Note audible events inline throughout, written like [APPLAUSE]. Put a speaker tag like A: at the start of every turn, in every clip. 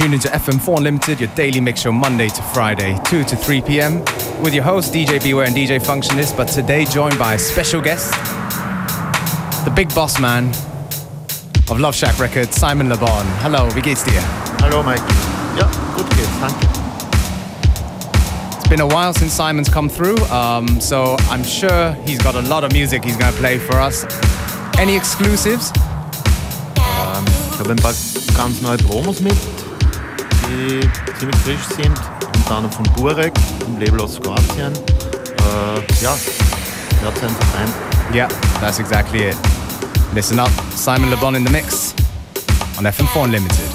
A: tuned into FM4 Unlimited, your daily mix show Monday to Friday, 2 to 3 p.m. with your host DJ Beware and DJ Functionist, but today joined by a special guest, the big boss man of Love Shack Records, Simon Le Bon. Hello, wie geht's dir?
B: Hello, Mike. Ja, gut geht's, danke.
A: It's been a while since Simon's come through, um, so I'm sure he's got a lot of music he's gonna play for us. Any exclusives?
B: Ähm, ich habe ein paar ganz neue Promos mit, die ziemlich frisch sind. Unter anderem von Burek, dem Label aus Kroatien. Äh, ja, hört einfach rein.
A: Yeah, that's exactly it. Listen up, Simon Le Bon in the mix on FM4 Unlimited.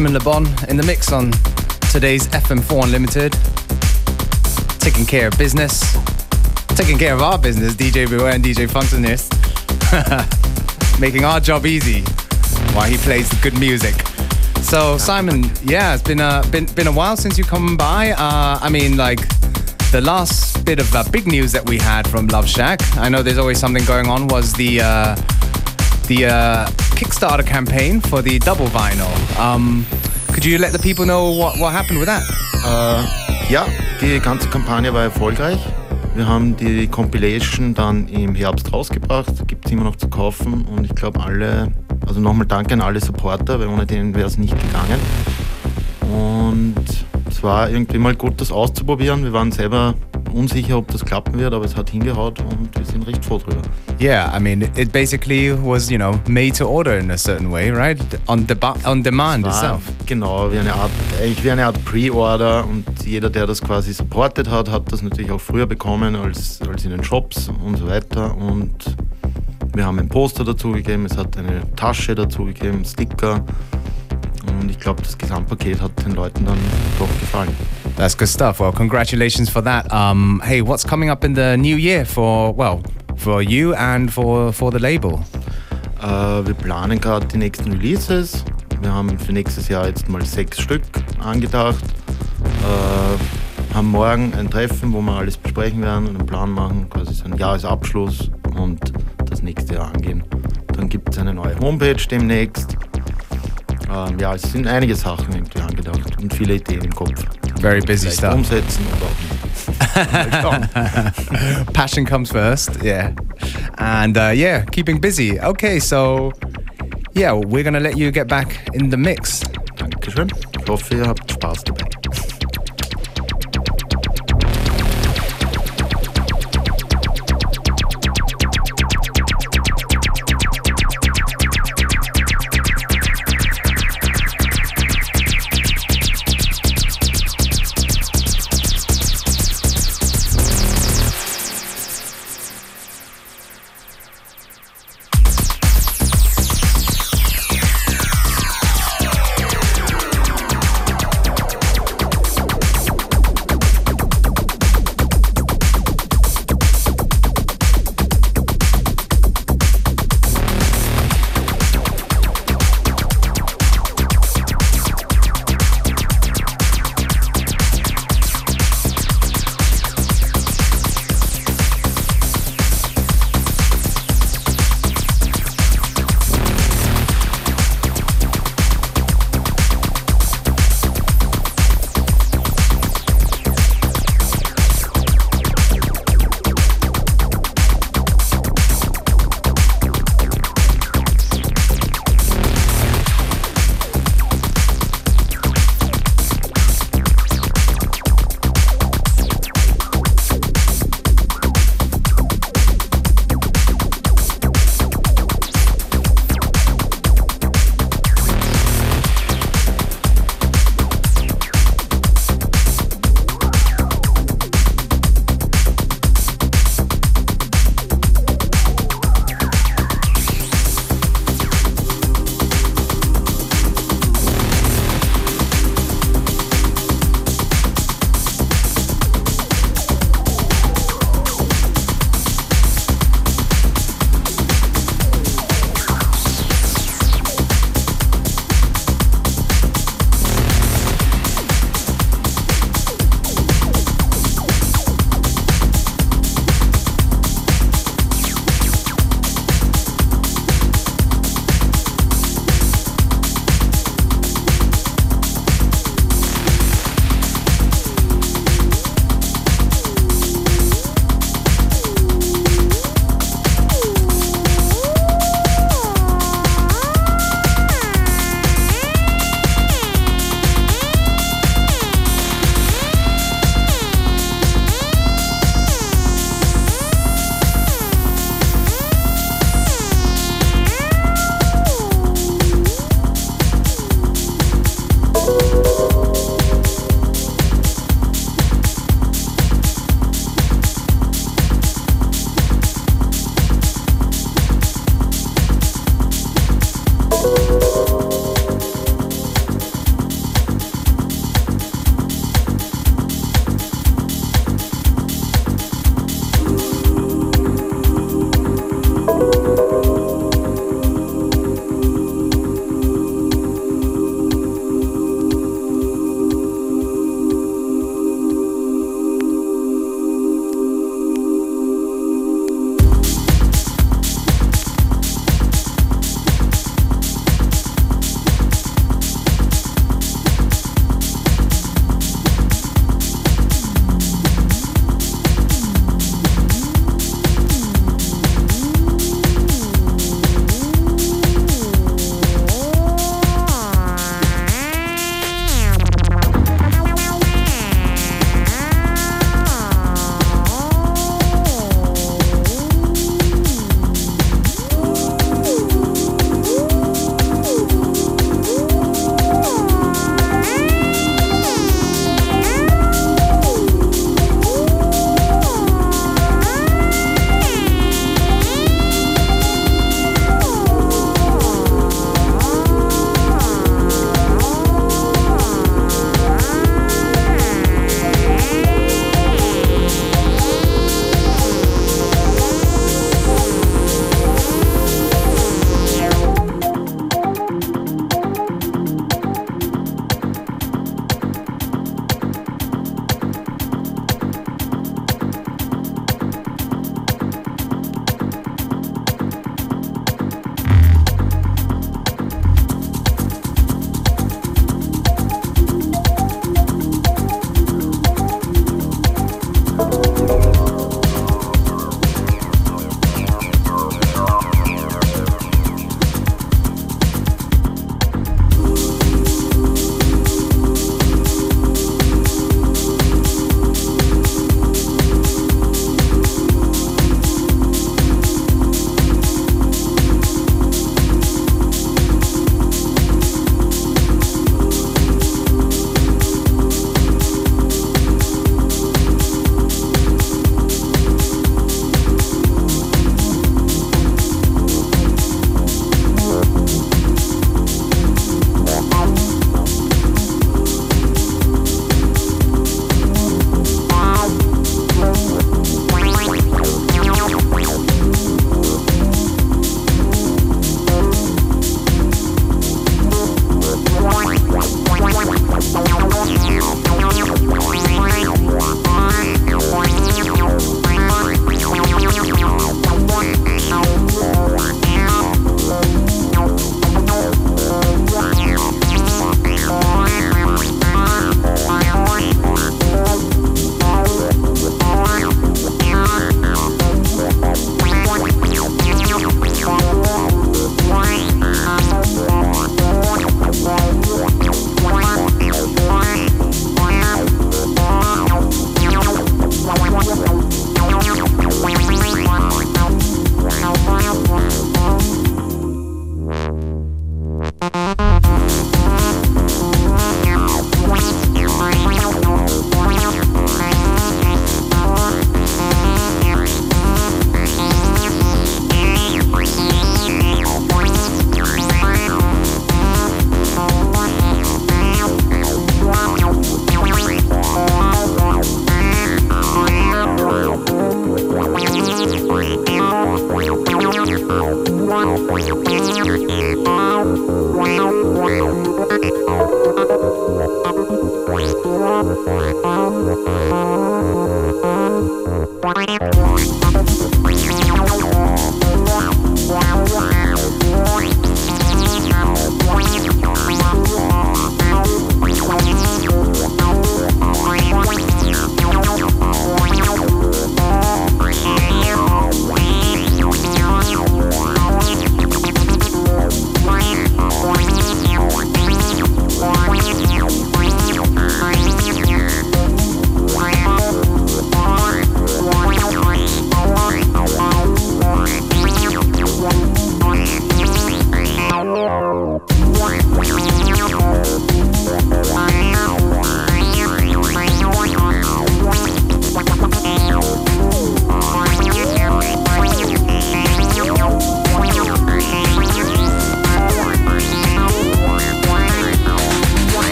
A: Simon Le Bon in the mix on today's FM4 Unlimited. Taking care of business. Taking care of our business, DJ Beware and DJ Functionist. [LAUGHS] Making our job easy while he plays the good music. So Simon, yeah, it's been a been been a while since you come by. Uh, I mean, like the last bit of uh, big news that we had from Love Shack. I know there's always something going on. Was the uh, the uh, Kickstarter campaign for the double vinyl? Um, could you let the people know what what happened with that?
B: Äh, ja, die ganze Kampagne war erfolgreich. Wir haben die Compilation dann im Herbst rausgebracht, gibt es immer noch zu kaufen und ich glaube alle, also nochmal danke an alle Supporter, weil ohne denen wäre es nicht gegangen. Und es war irgendwie mal gut, das auszuprobieren. Wir waren selber unsicher, ob das klappen wird, aber es hat hingehaut und wir sind recht froh drüber.
A: Yeah, I mean, it basically was, you know, made to order in a certain way, right? On, deba on demand itself.
B: Genau, wie eine Art, eigentlich wie eine Art Pre-Order und jeder, der das quasi supportet hat, hat das natürlich auch früher bekommen als, als in den Shops und so weiter. Und wir haben ein Poster dazugegeben, es hat eine Tasche dazugegeben, Sticker. Und ich glaube, das Gesamtpaket hat den Leuten dann doch gefallen.
A: That's good stuff. Well, congratulations for that. Um, hey, what's coming up in the new year for, well, for you and for, for the label?
B: Äh, wir planen gerade die nächsten Releases. Wir haben für nächstes Jahr jetzt mal sechs Stück angedacht. Äh, haben morgen ein Treffen, wo wir alles besprechen werden und einen Plan machen, quasi so einen Jahresabschluss und das nächste Jahr angehen. Dann gibt es eine neue Homepage demnächst. Ähm, ja, es sind einige Sachen irgendwie angedacht und viele Ideen im Kopf.
A: Very busy
B: Vielleicht
A: stuff.
B: umsetzen oder auch nicht. [LAUGHS]
A: Passion comes first, yeah. And uh, yeah, keeping busy. Okay, so yeah, we're gonna let you get back in the mix.
B: Dankeschön. Ich hoffe, ihr habt Spaß dabei.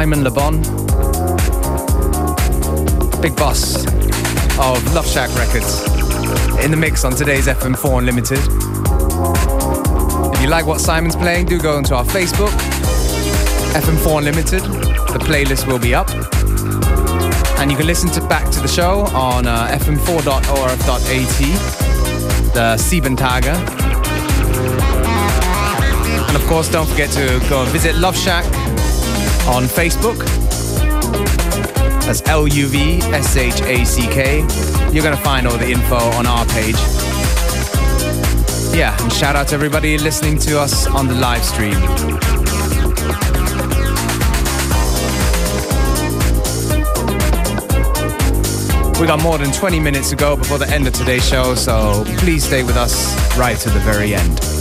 A: Simon Le Bon, big boss of Luv Shack Records, in the mix on today's FM4 Unlimited. If you like what Simon's playing, do go onto our Facebook, FM4 Unlimited. The playlist will be up. And you can listen to back to the show on uh, fm4.orf.at, the Sieben Tage. And of course, don't forget to go and visit Luv Shack on Facebook. That's L U V S H A C K. You're going to find all the info on our page. Yeah, and shout out to everybody listening to us on the live stream. We got more than 20 minutes to go before the end of today's show, so please stay with us right to the very end.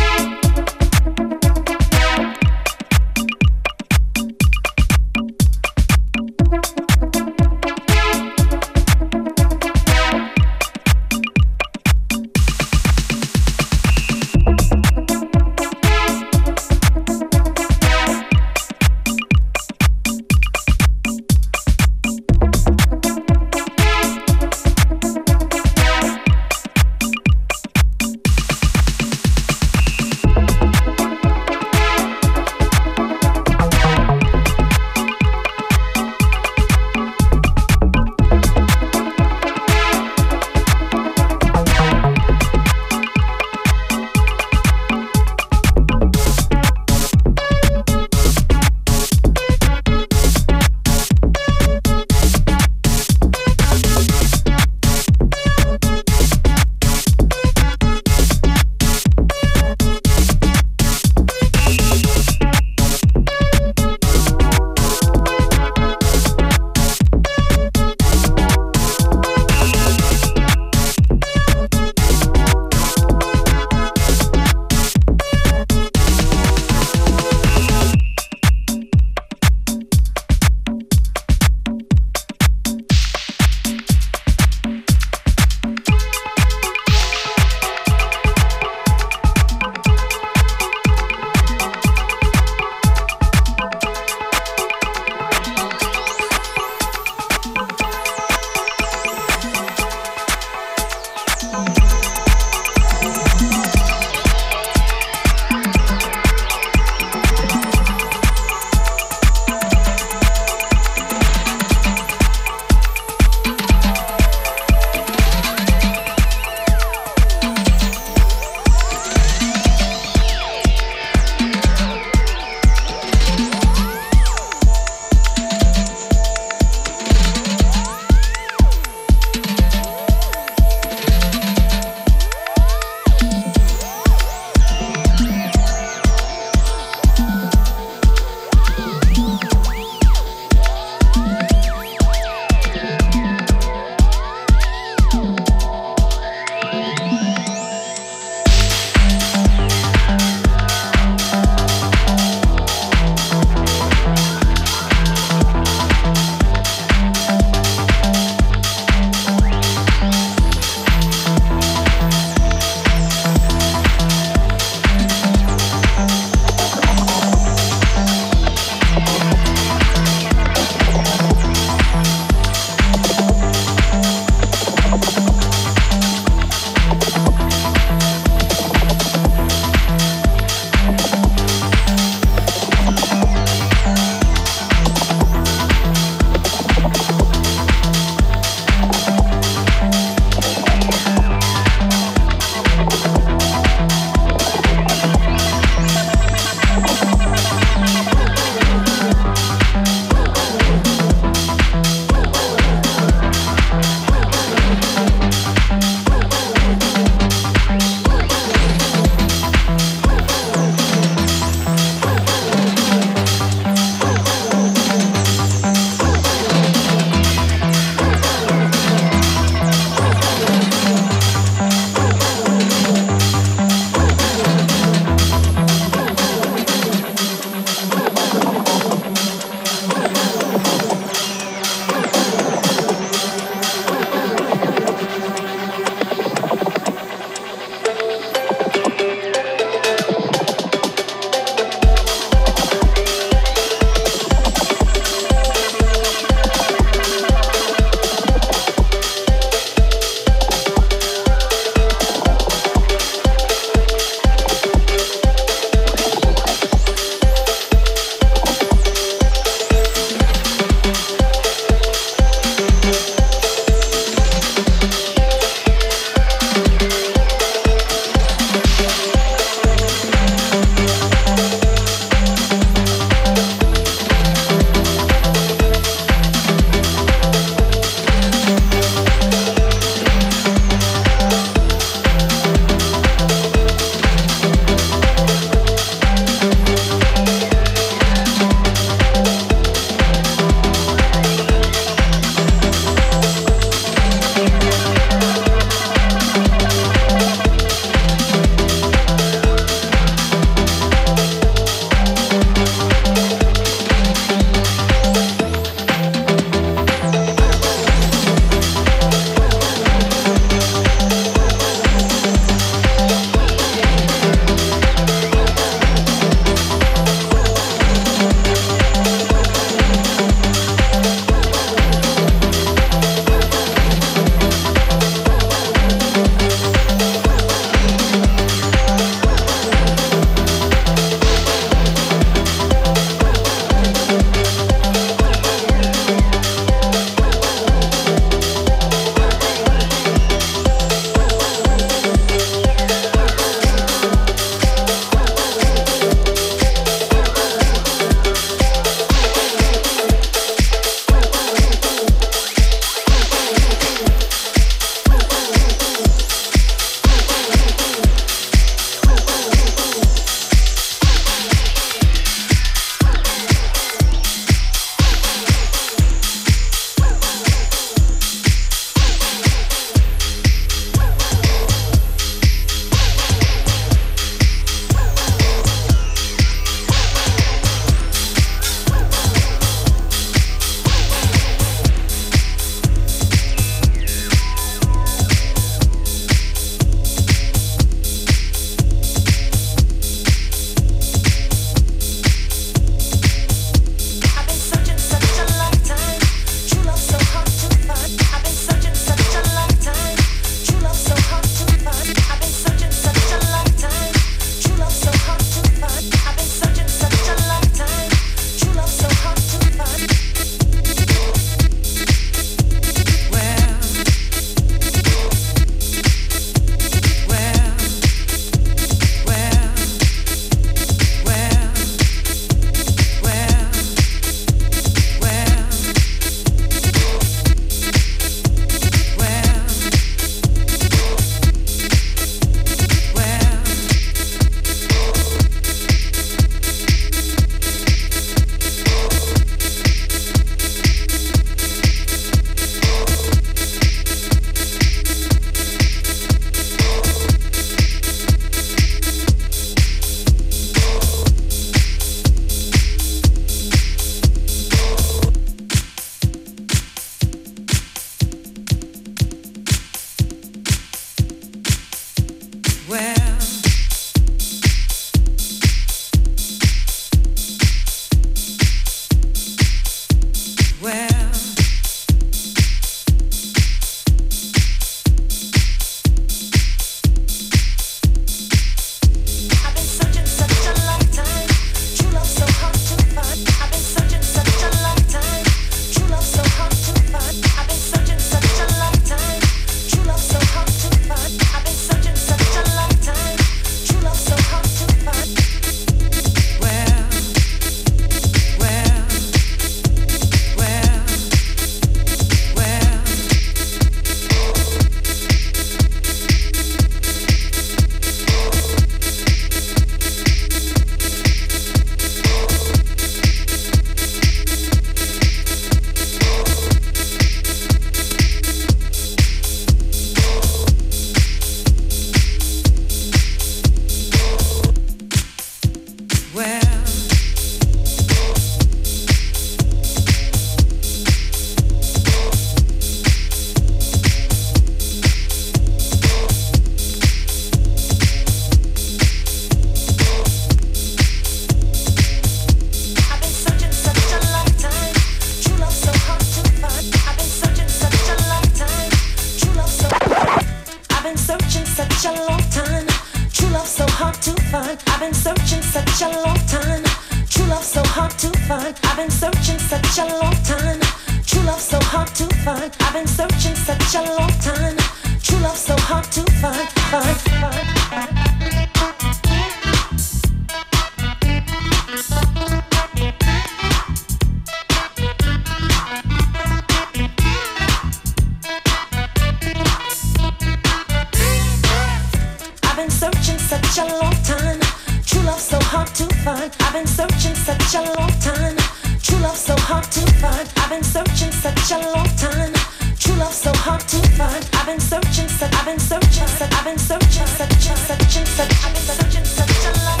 C: searching, I've been searching, searching, searching, said I've been searching such a long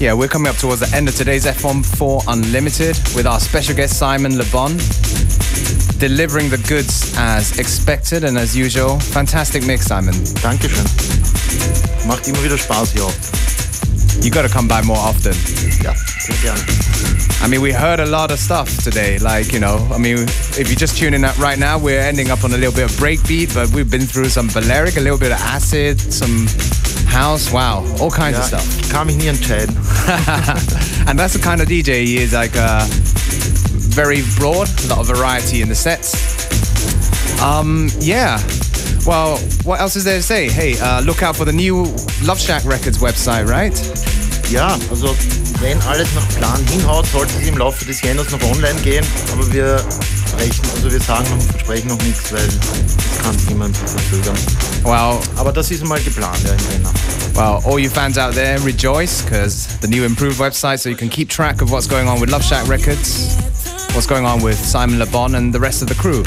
A: Yeah, we're coming up towards the end of today's FM4 Unlimited with our special guest Simon Le Bon delivering the goods as expected and as usual. Fantastic mix, Simon.
B: Dankeschön. Macht immer wieder Spaß hier.
A: You gotta come by more often.
B: Sehr.
A: I mean, we heard a lot of stuff today. Like, you know, I mean, if you're just tuning in up right now, we're ending up on a little bit of breakbeat, but we've been through some Balearic, a little bit of acid, some house, wow, all kinds
B: ja,
A: of stuff.
B: Kann here and entscheiden. [LAUGHS]
A: and that's the kind of DJ he is, like uh, very broad, a lot of variety in the sets. Um, yeah. Well, what else is there to say? Hey, uh, look out for the new Luv Shack Records website, right?
B: Ja, also wenn alles nach Plan hinhaut, sollte es im Laufe des Jäners noch online gehen, aber wir sprechen, also wir sagen und versprechen noch nichts, weil es kann ein verzögern.
A: Well, ah,
B: aber das ist mal geplant, ja, im Jänner.
A: Well, all you fans out there, rejoice because the new improved website, so you can keep track of what's going on with Luv Shack Records, what's going on with Simon Le Bon and the rest of the crew.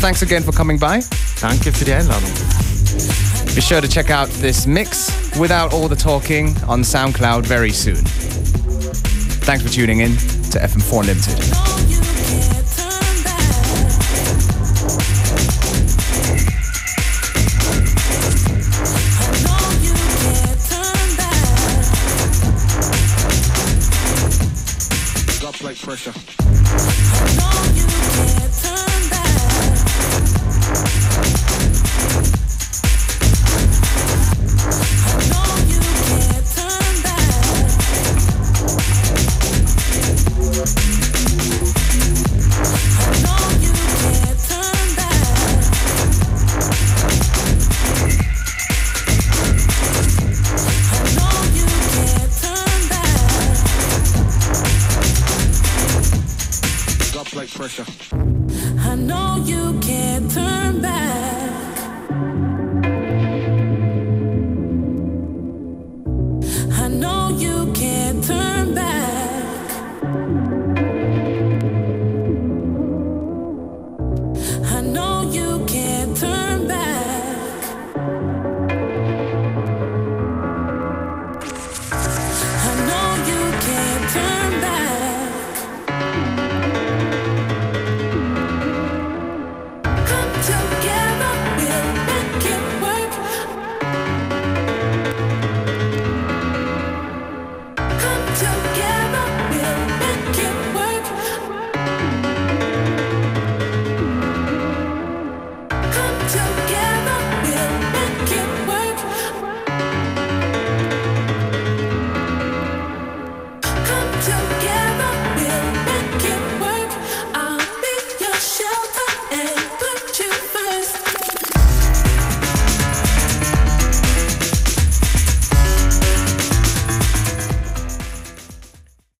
A: Thanks again for coming by.
B: Danke für die Einladung.
A: Be sure to check out this mix without all the talking on SoundCloud very soon. Thanks for tuning in to FM4 Limited. pressure.